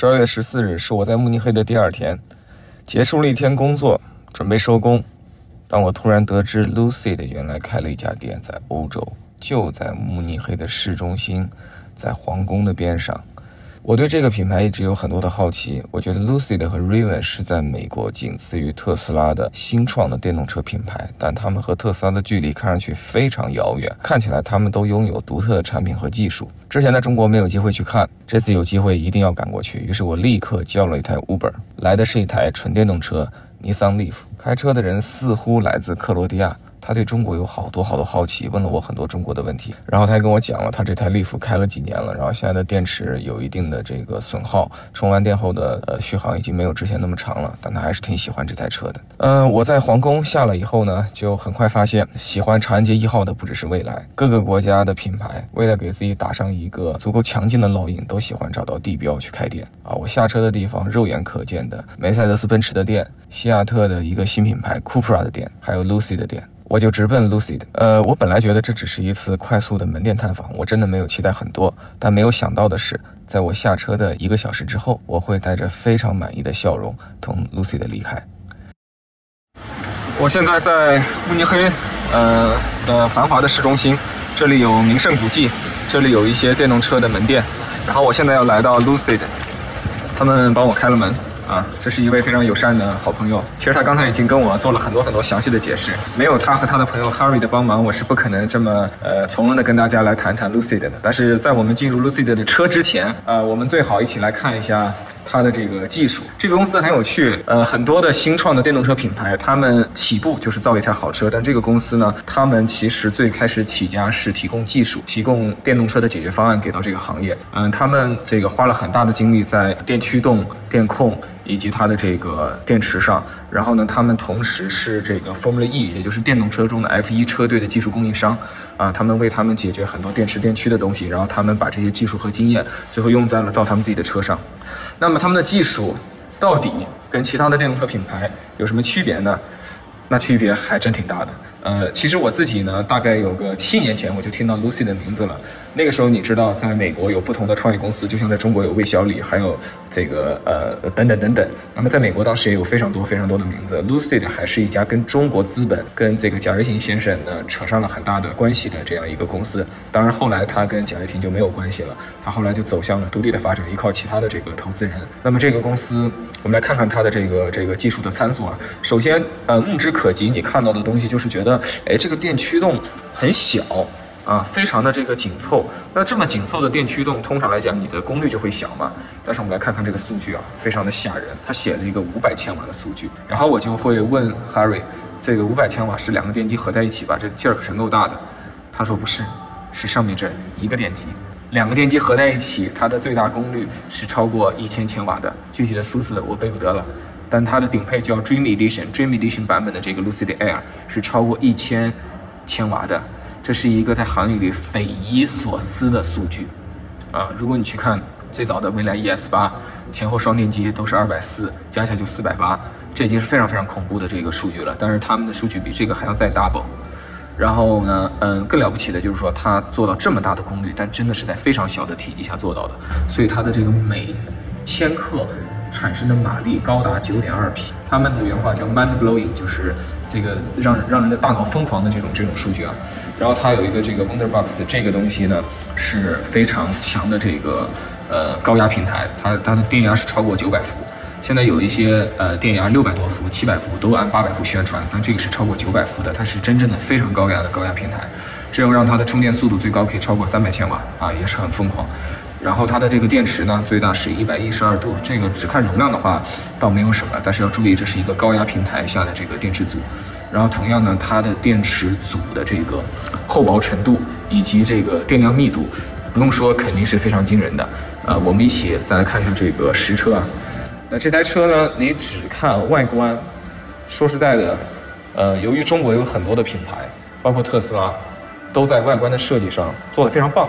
十二月十四日是我在慕尼黑的第二天，结束了一天工作，准备收工。当我突然得知 Lucy 的原来开了一家店在欧洲，就在慕尼黑的市中心，在皇宫的边上。我对这个品牌一直有很多的好奇。我觉得 Lucid 和 Rivian 是在美国仅次于特斯拉的新创的电动车品牌，但他们和特斯拉的距离看上去非常遥远。看起来他们都拥有独特的产品和技术。之前在中国没有机会去看，这次有机会一定要赶过去。于是我立刻叫了一台 Uber，来的是一台纯电动车尼桑 Leaf。开车的人似乎来自克罗地亚。他对中国有好多好多好奇，问了我很多中国的问题，然后他还跟我讲了他这台利福开了几年了，然后现在的电池有一定的这个损耗，充完电后的呃续航已经没有之前那么长了，但他还是挺喜欢这台车的。嗯，我在皇宫下了以后呢，就很快发现喜欢长安街一号的不只是蔚来，各个国家的品牌为了给自己打上一个足够强劲的烙印，都喜欢找到地标去开店啊。我下车的地方肉眼可见的梅赛德斯奔驰的店，西亚特的一个新品牌 Cupra 的店，还有 Lucy 的店。我就直奔 Lucid。呃，我本来觉得这只是一次快速的门店探访，我真的没有期待很多。但没有想到的是，在我下车的一个小时之后，我会带着非常满意的笑容同 Lucid 离开。我现在在慕尼黑，呃的繁华的市中心，这里有名胜古迹，这里有一些电动车的门店。然后我现在要来到 Lucid，他们帮我开了门。啊，这是一位非常友善的好朋友。其实他刚才已经跟我做了很多很多详细的解释。没有他和他的朋友 Harry 的帮忙，我是不可能这么呃从容的跟大家来谈谈 Lucid 的。但是在我们进入 Lucid 的车之前，呃，我们最好一起来看一下。它的这个技术，这个公司很有趣。呃，很多的新创的电动车品牌，他们起步就是造一台好车，但这个公司呢，他们其实最开始起家是提供技术，提供电动车的解决方案给到这个行业。嗯，他们这个花了很大的精力在电驱动、电控。以及它的这个电池上，然后呢，他们同时是这个 Formula E，也就是电动车中的 F1 车队的技术供应商，啊，他们为他们解决很多电池电驱的东西，然后他们把这些技术和经验最后用在了造他们自己的车上。那么他们的技术到底跟其他的电动车品牌有什么区别呢？那区别还真挺大的。呃，其实我自己呢，大概有个七年前我就听到 Lucy 的名字了。那个时候你知道，在美国有不同的创业公司，就像在中国有魏小李，还有这个呃等等等等。那么在美国当时也有非常多非常多的名字，Lucy 还是一家跟中国资本跟这个贾跃亭先生呢扯上了很大的关系的这样一个公司。当然后来他跟贾跃亭就没有关系了，他后来就走向了独立的发展，依靠其他的这个投资人。那么这个公司，我们来看看它的这个这个技术的参数啊。首先，呃，目之可及，你看到的东西就是觉得。哎，这个电驱动很小啊，非常的这个紧凑。那这么紧凑的电驱动，通常来讲，你的功率就会小嘛。但是我们来看看这个数据啊，非常的吓人。他写了一个五百千瓦的数据，然后我就会问 Harry，这个五百千瓦是两个电机合在一起吧？这劲儿可是够大的。他说不是，是上面这一个电机，两个电机合在一起，它的最大功率是超过一千千瓦的。具体的数字我背不得了。但它的顶配叫 Dream Edition，Dream Edition 版本的这个 Lucid Air 是超过一千千瓦的，这是一个在行业里匪夷所思的数据啊！如果你去看最早的蔚来 ES 八前后双电机都是二百四，加起来就四百八，这已经是非常非常恐怖的这个数据了。但是他们的数据比这个还要再 double。然后呢，嗯，更了不起的就是说它做到这么大的功率，但真的是在非常小的体积下做到的，所以它的这个每千克。产生的马力高达九点二匹，他们的原话叫 mind blowing，就是这个让让人的大脑疯狂的这种这种数据啊。然后它有一个这个 Wonderbox，这个东西呢是非常强的这个呃高压平台，它它的电压是超过九百伏。现在有一些呃电压六百多伏、七百伏都按八百伏宣传，但这个是超过九百伏的，它是真正的非常高压的高压平台，这样让它的充电速度最高可以超过三百千瓦啊，也是很疯狂。然后它的这个电池呢，最大是一百一十二度。这个只看容量的话，倒没有什么，但是要注意，这是一个高压平台下的这个电池组。然后同样呢，它的电池组的这个厚薄程度以及这个电量密度，不用说，肯定是非常惊人的。呃，我们一起再来看看这个实车啊。那这台车呢，你只看外观，说实在的，呃，由于中国有很多的品牌，包括特斯拉，都在外观的设计上做得非常棒。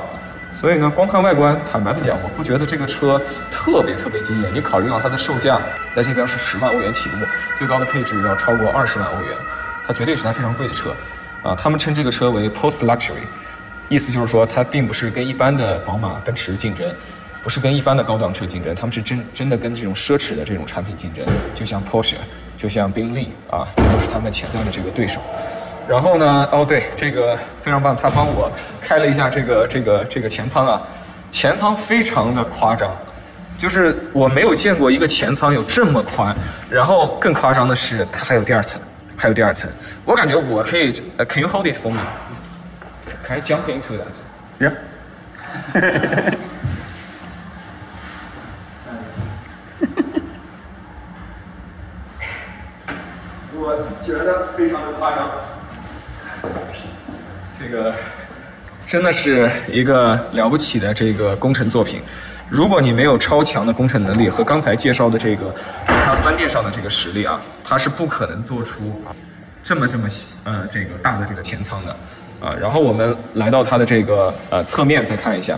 所以呢，光看外观，坦白的讲，我不觉得这个车特别特别惊艳。你考虑到它的售价在这边是十万欧元起步，最高的配置要超过二十万欧元，它绝对是台非常贵的车。啊，他们称这个车为 Post Luxury，意思就是说它并不是跟一般的宝马、奔驰竞争，不是跟一般的高档车竞争，他们是真真的跟这种奢侈的这种产品竞争，就像 Porsche，就像宾利啊，都是他们潜在的这个对手。然后呢，哦对，这个非常棒，他帮我开了一下这个这个这个前舱啊，前舱非常的夸张，就是我没有见过一个前舱有这么宽，然后更夸张的是它还有第二层，还有第二层，我感觉我可以，呃，Can you hold it for me? Can I jump into that? Yeah. 我觉得非常的夸张，这个真的是一个了不起的这个工程作品。如果你没有超强的工程能力和刚才介绍的这个它三电上的这个实力啊，它是不可能做出这么这么呃这个大的这个前舱的啊。然后我们来到它的这个呃侧面再看一下，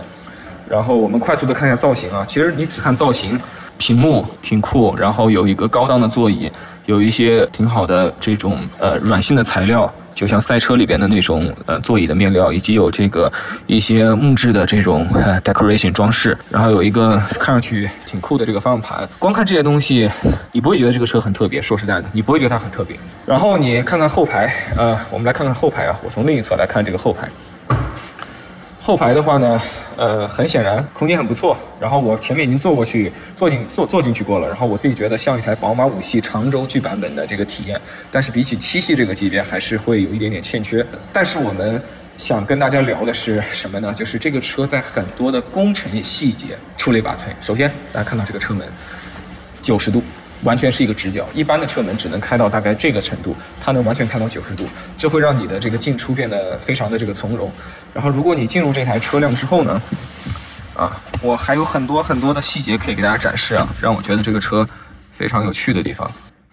然后我们快速的看一下造型啊。其实你只看造型，屏幕挺酷，然后有一个高档的座椅。有一些挺好的这种呃软性的材料，就像赛车里边的那种呃座椅的面料，以及有这个一些木质的这种 decoration 装饰，然后有一个看上去挺酷的这个方向盘。光看这些东西，你不会觉得这个车很特别。说实在的，你不会觉得它很特别。然后你看看后排，呃，我们来看看后排啊。我从另一侧来看这个后排。后排的话呢，呃，很显然空间很不错。然后我前面已经坐过去，坐进坐坐进去过了。然后我自己觉得像一台宝马五系长轴距版本的这个体验，但是比起七系这个级别，还是会有一点点欠缺。但是我们想跟大家聊的是什么呢？就是这个车在很多的工程细节出类拔萃。首先，大家看到这个车门，九十度。完全是一个直角，一般的车门只能开到大概这个程度，它能完全开到九十度，这会让你的这个进出变得非常的这个从容。然后，如果你进入这台车辆之后呢，啊，我还有很多很多的细节可以给大家展示啊，让我觉得这个车非常有趣的地方。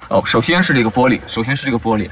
哦，首先是这个玻璃，首先是这个玻璃，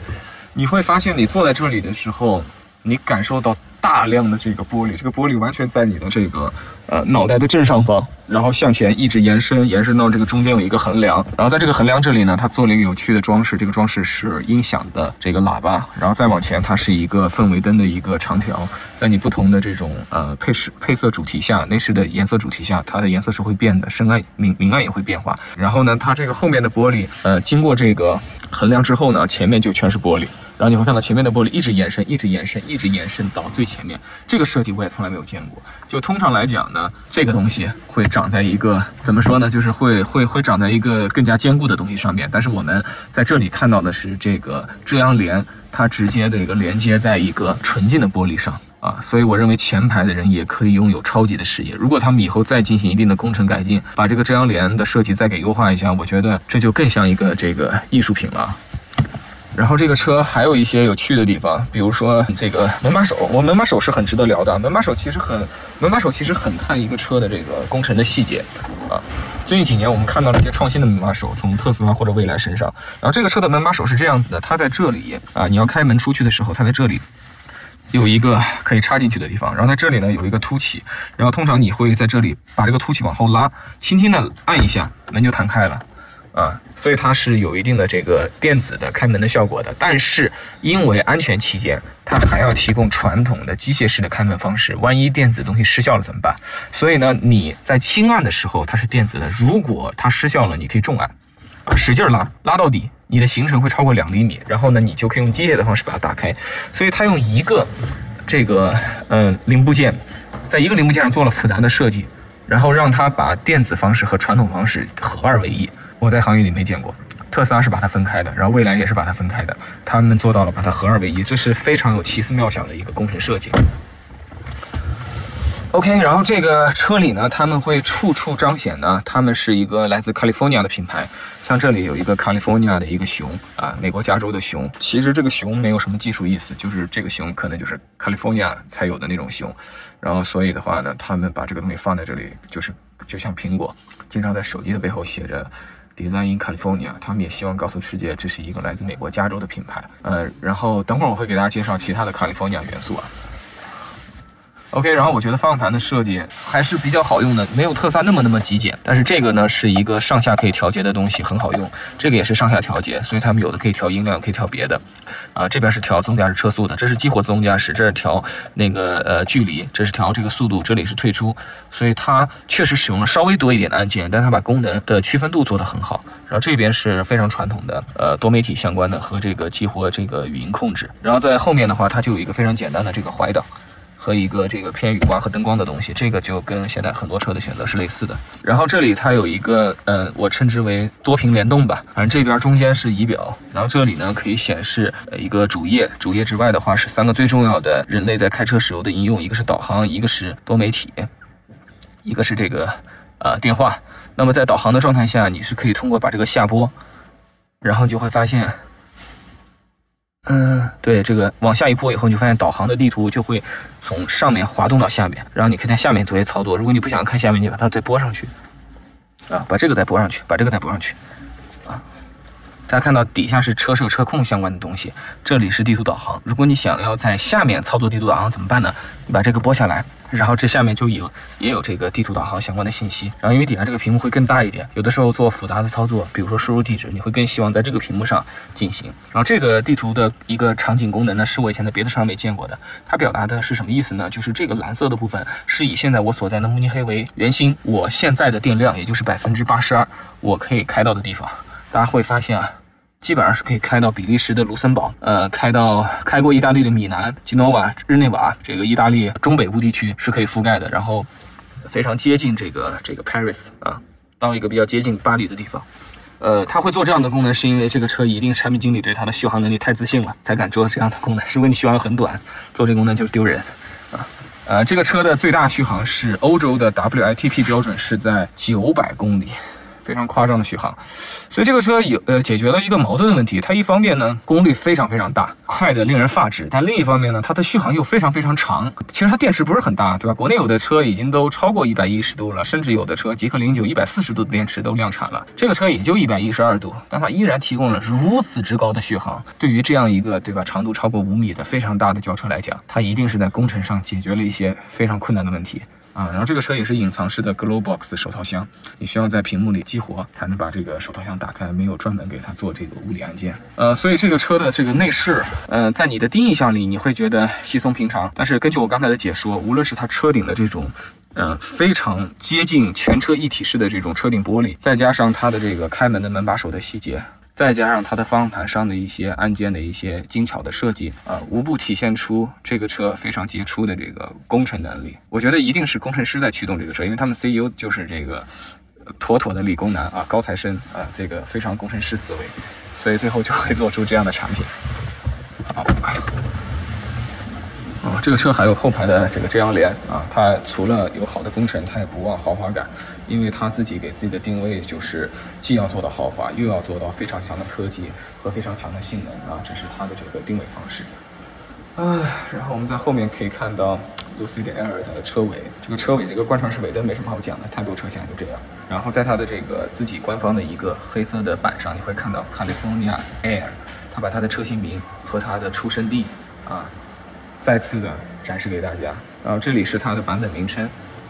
你会发现你坐在这里的时候，你感受到。大量的这个玻璃，这个玻璃完全在你的这个呃脑袋的正上方，然后向前一直延伸，延伸到这个中间有一个横梁，然后在这个横梁这里呢，它做了一个有趣的装饰，这个装饰是音响的这个喇叭，然后再往前，它是一个氛围灯的一个长条，在你不同的这种呃配饰配色主题下，内饰的颜色主题下，它的颜色是会变的，深暗明明暗也会变化。然后呢，它这个后面的玻璃，呃，经过这个横梁之后呢，前面就全是玻璃。然后你会看到前面的玻璃一直延伸，一直延伸，一直延伸到最前面。这个设计我也从来没有见过。就通常来讲呢，这个东西会长在一个怎么说呢？就是会会会长在一个更加坚固的东西上面。但是我们在这里看到的是这个遮阳帘，它直接的一个连接在一个纯净的玻璃上啊。所以我认为前排的人也可以拥有超级的视野。如果他们以后再进行一定的工程改进，把这个遮阳帘的设计再给优化一下，我觉得这就更像一个这个艺术品了。然后这个车还有一些有趣的地方，比如说这个门把手，我门把手是很值得聊的。门把手其实很，门把手其实很看一个车的这个工程的细节啊。最近几年我们看到了一些创新的门把手，从特斯拉或者蔚来身上。然后这个车的门把手是这样子的，它在这里啊，你要开门出去的时候，它在这里有一个可以插进去的地方。然后在这里呢有一个凸起，然后通常你会在这里把这个凸起往后拉，轻轻的按一下，门就弹开了。啊，所以它是有一定的这个电子的开门的效果的，但是因为安全起见，它还要提供传统的机械式的开门方式。万一电子东西失效了怎么办？所以呢，你在轻按的时候它是电子的，如果它失效了，你可以重按，使劲拉，拉到底，你的行程会超过两厘米，然后呢，你就可以用机械的方式把它打开。所以它用一个这个嗯零部件，在一个零部件上做了复杂的设计，然后让它把电子方式和传统方式合二为一。我在行业里没见过，特斯拉是把它分开的，然后蔚来也是把它分开的，他们做到了把它合二为一，这是非常有奇思妙想的一个工程设计。OK，然后这个车里呢，他们会处处彰显呢，他们是一个来自 California 的品牌，像这里有一个 California 的一个熊啊，美国加州的熊。其实这个熊没有什么技术意思，就是这个熊可能就是 California 才有的那种熊，然后所以的话呢，他们把这个东西放在这里，就是就像苹果经常在手机的背后写着。Design in California，他们也希望告诉世界，这是一个来自美国加州的品牌。呃，然后等会儿我会给大家介绍其他的 California 元素啊。OK，然后我觉得方向盘的设计还是比较好用的，没有特斯拉那么那么极简。但是这个呢是一个上下可以调节的东西，很好用。这个也是上下调节，所以他们有的可以调音量，可以调别的。啊，这边是调自动驾驶车速的，这是激活自动驾驶，这是调那个呃距离，这是调这个速度，这里是退出。所以它确实使用了稍微多一点的按键，但它把功能的区分度做得很好。然后这边是非常传统的呃多媒体相关的和这个激活这个语音控制。然后在后面的话，它就有一个非常简单的这个怀档。和一个这个偏雨刮和灯光的东西，这个就跟现在很多车的选择是类似的。然后这里它有一个，呃，我称之为多屏联动吧。反正这边中间是仪表，然后这里呢可以显示一个主页。主页之外的话是三个最重要的人类在开车时候的应用，一个是导航，一个是多媒体，一个是这个呃电话。那么在导航的状态下，你是可以通过把这个下拨，然后就会发现。嗯，对，这个往下一拨以后，你就发现导航的地图就会从上面滑动到下面，然后你可以在下面做一些操作。如果你不想看下面，你把它再拨上去，啊，把这个再拨上去，把这个再拨上去，大家看到底下是车设车控相关的东西，这里是地图导航。如果你想要在下面操作地图导航怎么办呢？你把这个拨下来，然后这下面就有也有这个地图导航相关的信息。然后因为底下这个屏幕会更大一点，有的时候做复杂的操作，比如说输入地址，你会更希望在这个屏幕上进行。然后这个地图的一个场景功能呢，是我以前在别的车上没见过的。它表达的是什么意思呢？就是这个蓝色的部分是以现在我所在的慕尼黑为圆心，我现在的电量也就是百分之八十二，我可以开到的地方。大家会发现啊，基本上是可以开到比利时的卢森堡，呃，开到开过意大利的米兰、基诺瓦、日内瓦，这个意大利中北部地区是可以覆盖的。然后非常接近这个这个 Paris 啊，到一个比较接近巴黎的地方。呃，它会做这样的功能，是因为这个车一定产品经理对它的续航能力太自信了，才敢做这样的功能。如果你续航很短，做这个功能就是丢人啊。呃，这个车的最大续航是欧洲的 W I T P 标准是在九百公里。非常夸张的续航，所以这个车有呃解决了一个矛盾的问题。它一方面呢功率非常非常大，快的令人发指；但另一方面呢，它的续航又非常非常长。其实它电池不是很大，对吧？国内有的车已经都超过一百一十度了，甚至有的车极氪零九一百四十度的电池都量产了。这个车也就一百一十二度，但它依然提供了如此之高的续航。对于这样一个对吧长度超过五米的非常大的轿车来讲，它一定是在工程上解决了一些非常困难的问题。啊，然后这个车也是隐藏式的 Glow Box 手套箱，你需要在屏幕里激活才能把这个手套箱打开，没有专门给它做这个物理按键。呃，所以这个车的这个内饰，呃，在你的第一印象里你会觉得稀松平常，但是根据我刚才的解说，无论是它车顶的这种，呃，非常接近全车一体式的这种车顶玻璃，再加上它的这个开门的门把手的细节。再加上它的方向盘上的一些按键的一些精巧的设计，啊，无不体现出这个车非常杰出的这个工程能力。我觉得一定是工程师在驱动这个车，因为他们 CEO 就是这个妥妥的理工男啊，高材生啊，这个非常工程师思维，所以最后就会做出这样的产品。好。啊，这个车还有后排的这个遮阳帘啊，它除了有好的工程，它也不忘豪华感，因为它自己给自己的定位就是既要做到豪华，又要做到非常强的科技和非常强的性能啊，这是它的这个定位方式。啊，然后我们在后面可以看到 Lucid Air 的车尾，这个车尾这个贯穿式尾灯没什么好讲的，太多车型就这样。然后在它的这个自己官方的一个黑色的板上，你会看到 California Air，它把它的车型名和它的出生地啊。再次的展示给大家，然后这里是它的版本名称，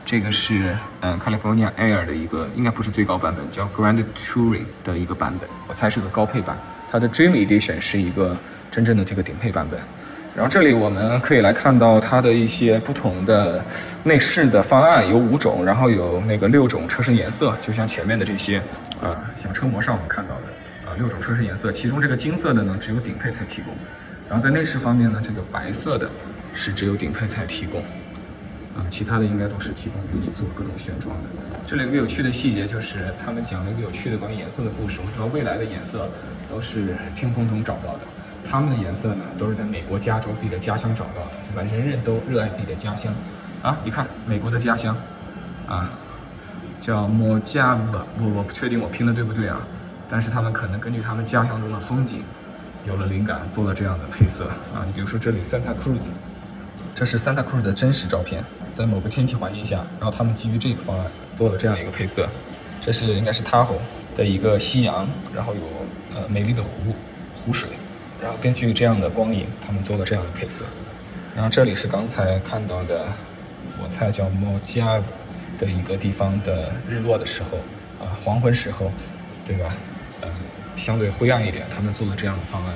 这个是嗯 California Air 的一个，应该不是最高版本，叫 Grand Touring 的一个版本，我猜是个高配版。它的 Dream Edition 是一个真正的这个顶配版本。然后这里我们可以来看到它的一些不同的内饰的方案，有五种，然后有那个六种车身颜色，就像前面的这些啊，像车模上我们看到的啊，六种车身颜色，其中这个金色的呢，只有顶配才提供。然后在内饰方面呢，这个白色的是只有顶配才提供，啊，其他的应该都是提供给你做各种选装的。这里有个有趣的细节，就是他们讲了一个有趣的关于颜色的故事。我们知道未来的颜色都是天空中找到的，他们的颜色呢都是在美国加州自己的家乡找到的，对吧？人人都热爱自己的家乡，啊，你看美国的家乡，啊，叫莫加瓦，我我不确定我拼的对不对啊，但是他们可能根据他们家乡中的风景。有了灵感，做了这样的配色啊！你比如说这里 Santa Cruz，这是 Santa Cruz 的真实照片，在某个天气环境下，然后他们基于这个方案做了这样一个配色。这是应该是 Tahoe 的一个夕阳，然后有呃美丽的湖湖水，然后根据这样的光影，他们做了这样的配色。然后这里是刚才看到的我猜叫 m o j a v 的一个地方的日落的时候，啊，黄昏时候，对吧？呃，相对灰暗一点，他们做了这样的方案。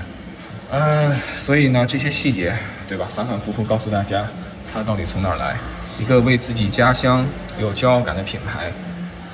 嗯，所以呢，这些细节，对吧？反反复复告诉大家，它到底从哪儿来？一个为自己家乡有骄傲感的品牌，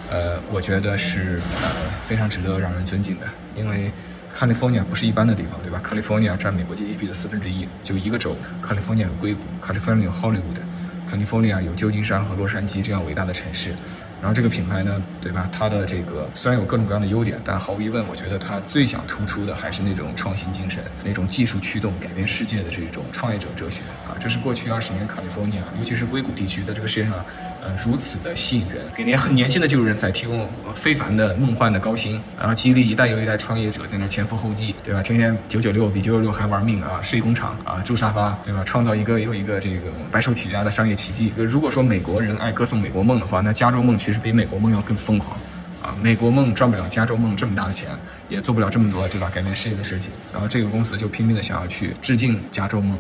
呃，我觉得是呃非常值得让人尊敬的，因为。California 不是一般的地方，对吧？California 占美国 GDP 的四分之一，就一个州。California 有硅谷，California 有 Hollywood，California 有旧金山和洛杉矶这样伟大的城市。然后这个品牌呢，对吧？它的这个虽然有各种各样的优点，但毫无疑问，我觉得它最想突出的还是那种创新精神，那种技术驱动改变世界的这种创业者哲学啊！这是过去二十年 California，尤其是硅谷地区，在这个世界上，呃，如此的吸引人，给那些很年轻的技术人才提供非凡的梦幻的高薪，然后激励一代又一代创业者在那前赴后继，对吧？天天九九六比九九六还玩命啊，睡工厂啊，住沙发，对吧？创造一个又一个这个白手起家的商业奇迹。如果说美国人爱歌颂美国梦的话，那加州梦。其实比美国梦要更疯狂，啊，美国梦赚不了加州梦这么大的钱，也做不了这么多，对吧？改变世界的事情。然后这个公司就拼命的想要去致敬加州梦，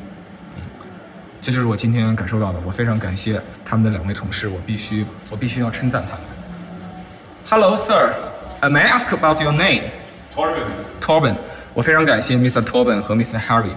嗯，这就是我今天感受到的。我非常感谢他们的两位同事，我必须我必须要称赞他们。Hello, sir. May I ask about your name? Torben. Torben. 我非常感谢 Mr. Torben 和 Mr. Harry，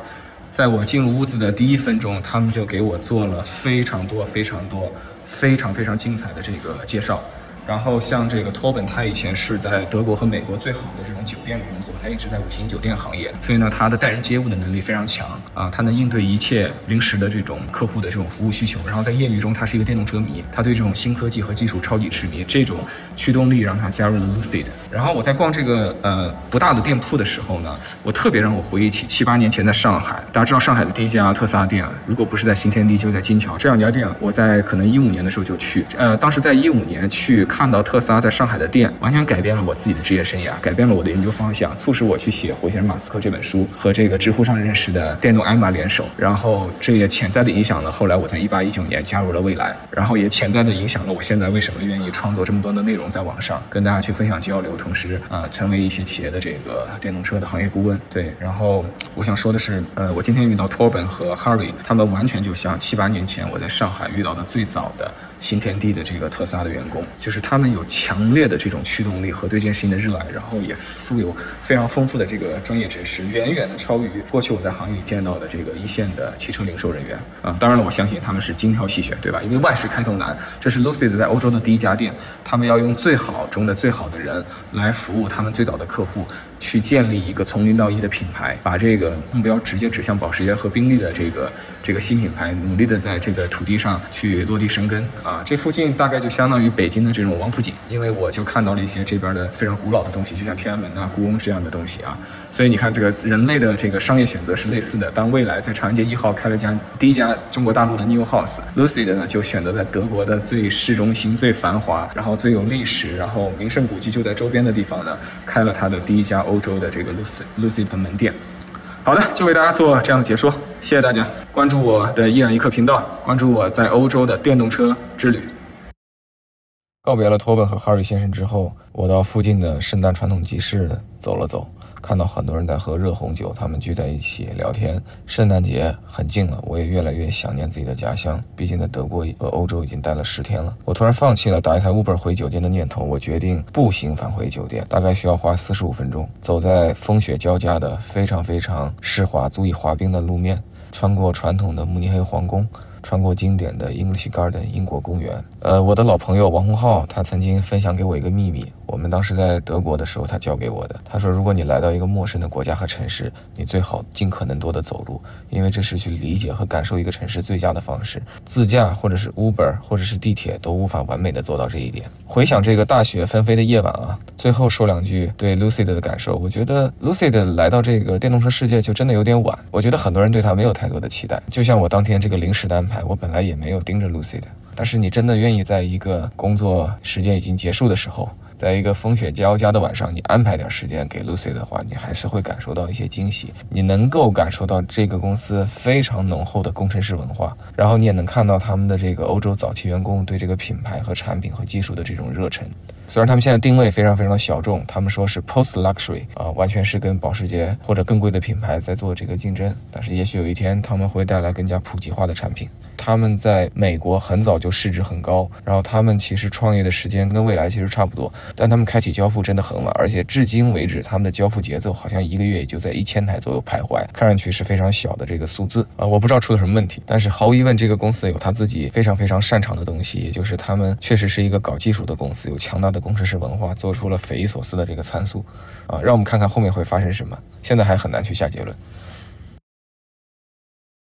在我进入屋子的第一分钟，他们就给我做了非常多、非常多。非常非常精彩的这个介绍。然后像这个托本，他以前是在德国和美国最好的这种酒店工作，他一直在五星酒店行业，所以呢，他的待人接物的能力非常强啊，他能应对一切临时的这种客户的这种服务需求。然后在业余中，他是一个电动车迷，他对这种新科技和技术超级痴迷，这种驱动力让他加入了 Lucid。然后我在逛这个呃不大的店铺的时候呢，我特别让我回忆起七八年前在上海，大家知道上海的第一家特斯拉店，如果不是在新天地，就在金桥这两家店，我在可能一五年的时候就去，呃，当时在一五年去看。看到特斯拉在上海的店，完全改变了我自己的职业生涯，改变了我的研究方向，促使我去写《火星人马斯克》这本书，和这个知乎上认识的电动艾玛联手。然后这也潜在的影响了后来我在一八一九年加入了蔚来，然后也潜在的影响了我现在为什么愿意创作这么多的内容在网上跟大家去分享交流，同时啊成为一些企业的这个电动车的行业顾问。对，然后我想说的是，呃，我今天遇到 Torben 和 Harry，他们完全就像七八年前我在上海遇到的最早的。新天地的这个特斯拉的员工，就是他们有强烈的这种驱动力和对这件事情的热爱，然后也富有非常丰富的这个专业知识，远远的超于过去我在行业里见到的这个一线的汽车零售人员啊。当然了，我相信他们是精挑细选，对吧？因为万事开头难，这是 Lucid 在欧洲的第一家店，他们要用最好中的最好的人来服务他们最早的客户。去建立一个从零到一的品牌，把这个目标直接指向保时捷和宾利的这个这个新品牌，努力的在这个土地上去落地生根啊！这附近大概就相当于北京的这种王府井，因为我就看到了一些这边的非常古老的东西，就像天安门啊、故宫这样的东西啊。所以你看，这个人类的这个商业选择是类似的。当未来在长安街一号开了家第一家中国大陆的 New House，Lucid 呢就选择在德国的最市中心、最繁华，然后最有历史，然后名胜古迹就在周边的地方呢，开了它的第一家。欧洲的这个 Lucy Lucy 的门店，好的，就为大家做这样的解说，谢谢大家关注我的依然一刻频道，关注我在欧洲的电动车之旅。告别了托本和哈瑞先生之后，我到附近的圣诞传统集市走了走。看到很多人在喝热红酒，他们聚在一起聊天。圣诞节很近了，我也越来越想念自己的家乡。毕竟在德国和欧洲已经待了十天了，我突然放弃了打一台 Uber 回酒店的念头。我决定步行返回酒店，大概需要花四十五分钟。走在风雪交加的非常非常湿滑、足以滑冰的路面，穿过传统的慕尼黑皇宫。穿过经典的 English Garden 英国公园，呃，我的老朋友王洪浩，他曾经分享给我一个秘密。我们当时在德国的时候，他教给我的。他说，如果你来到一个陌生的国家和城市，你最好尽可能多的走路，因为这是去理解和感受一个城市最佳的方式。自驾或者是 Uber 或者是地铁都无法完美的做到这一点。回想这个大雪纷飞的夜晚啊，最后说两句对 Lucid 的感受。我觉得 Lucid 来到这个电动车世界就真的有点晚。我觉得很多人对他没有太多的期待，就像我当天这个临时的安排，我本来也没有盯着 Lucid，但是你真的愿意在一个工作时间已经结束的时候。在一个风雪交加的晚上，你安排点时间给 Lucy 的话，你还是会感受到一些惊喜。你能够感受到这个公司非常浓厚的工程师文化，然后你也能看到他们的这个欧洲早期员工对这个品牌和产品和技术的这种热忱。虽然他们现在定位非常非常的小众，他们说是 Post Luxury 啊，完全是跟保时捷或者更贵的品牌在做这个竞争，但是也许有一天他们会带来更加普及化的产品。他们在美国很早就市值很高，然后他们其实创业的时间跟未来其实差不多，但他们开启交付真的很晚，而且至今为止他们的交付节奏好像一个月也就在一千台左右徘徊，看上去是非常小的这个数字。啊，我不知道出了什么问题，但是毫无疑问这个公司有他自己非常非常擅长的东西，也就是他们确实是一个搞技术的公司，有强大的工程师文化，做出了匪夷所思的这个参数，啊，让我们看看后面会发生什么，现在还很难去下结论。